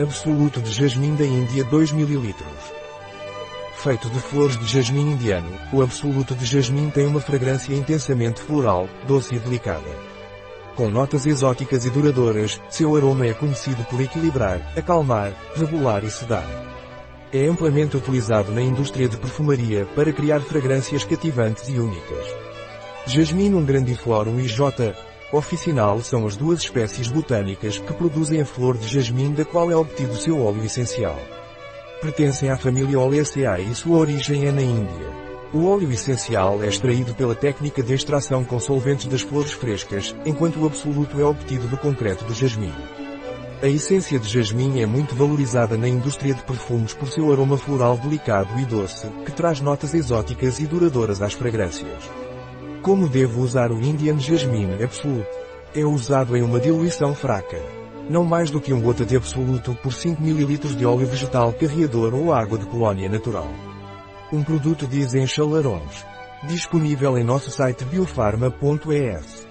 Absoluto de jasmim da Índia 2 ml. Feito de flores de jasmim indiano, o absoluto de jasmim tem uma fragrância intensamente floral, doce e delicada. Com notas exóticas e duradouras, seu aroma é conhecido por equilibrar, acalmar, regular e sedar. É amplamente utilizado na indústria de perfumaria para criar fragrâncias cativantes e únicas. Jasmine grandiflorum e J. Oficinal são as duas espécies botânicas que produzem a flor de jasmim da qual é obtido seu óleo essencial. Pertencem à família Oleaceae e sua origem é na Índia. O óleo essencial é extraído pela técnica de extração com solventes das flores frescas, enquanto o absoluto é obtido do concreto do jasmim. A essência de jasmim é muito valorizada na indústria de perfumes por seu aroma floral delicado e doce, que traz notas exóticas e duradouras às fragrâncias. Como devo usar o Indian Jasmine Absolute? É usado em uma diluição fraca. Não mais do que um gota de absoluto por 5 ml de óleo vegetal carreador ou água de colônia natural. Um produto de Essential Aromas. Disponível em nosso site biofarma.es.